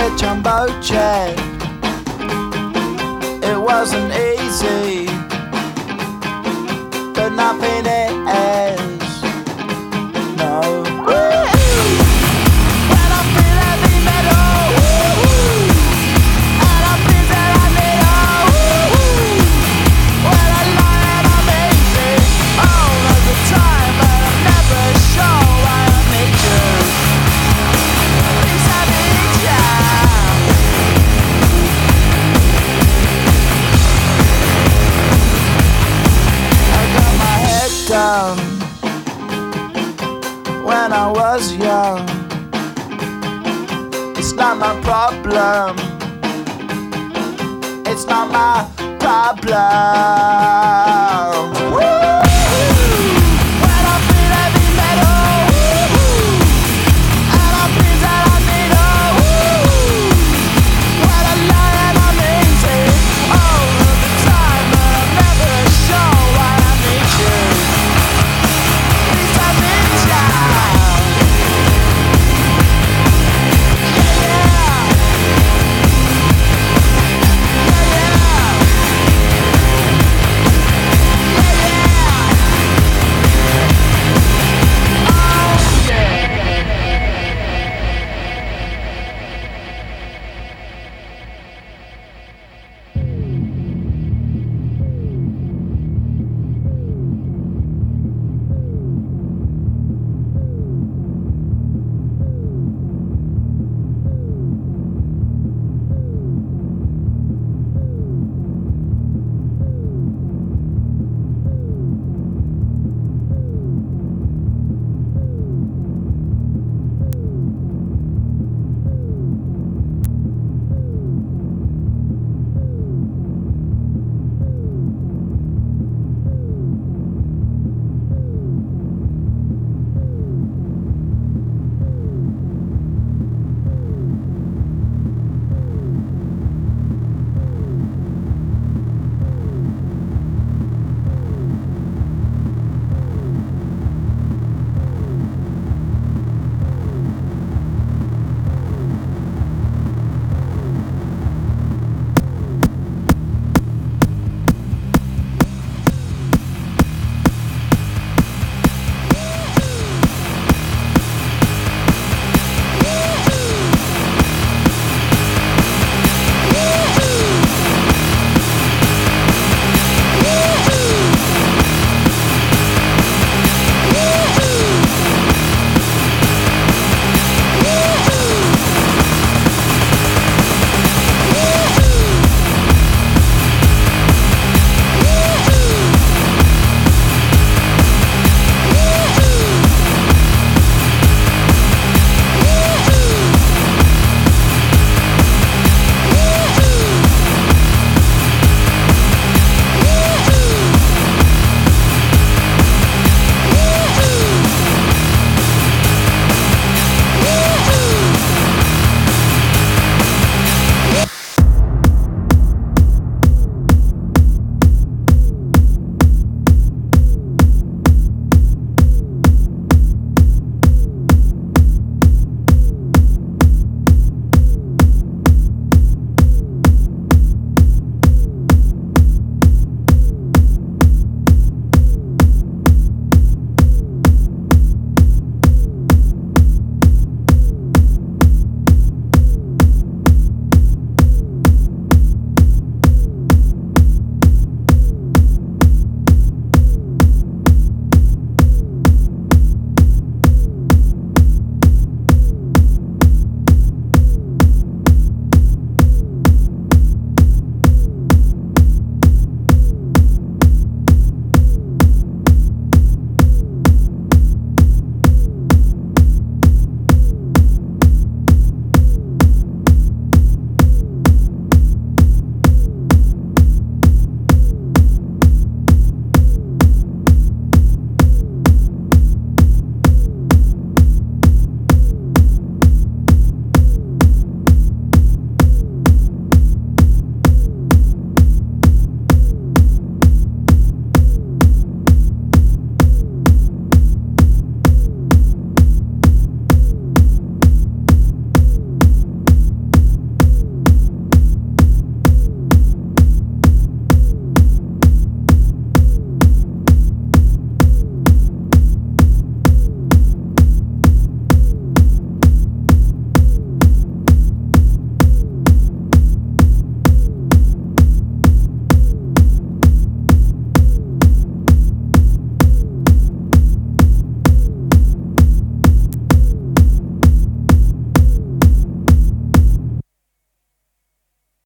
a jumbo. It wasn't easy, but nothing is. When I was young. It's not my problem. It's not my problem.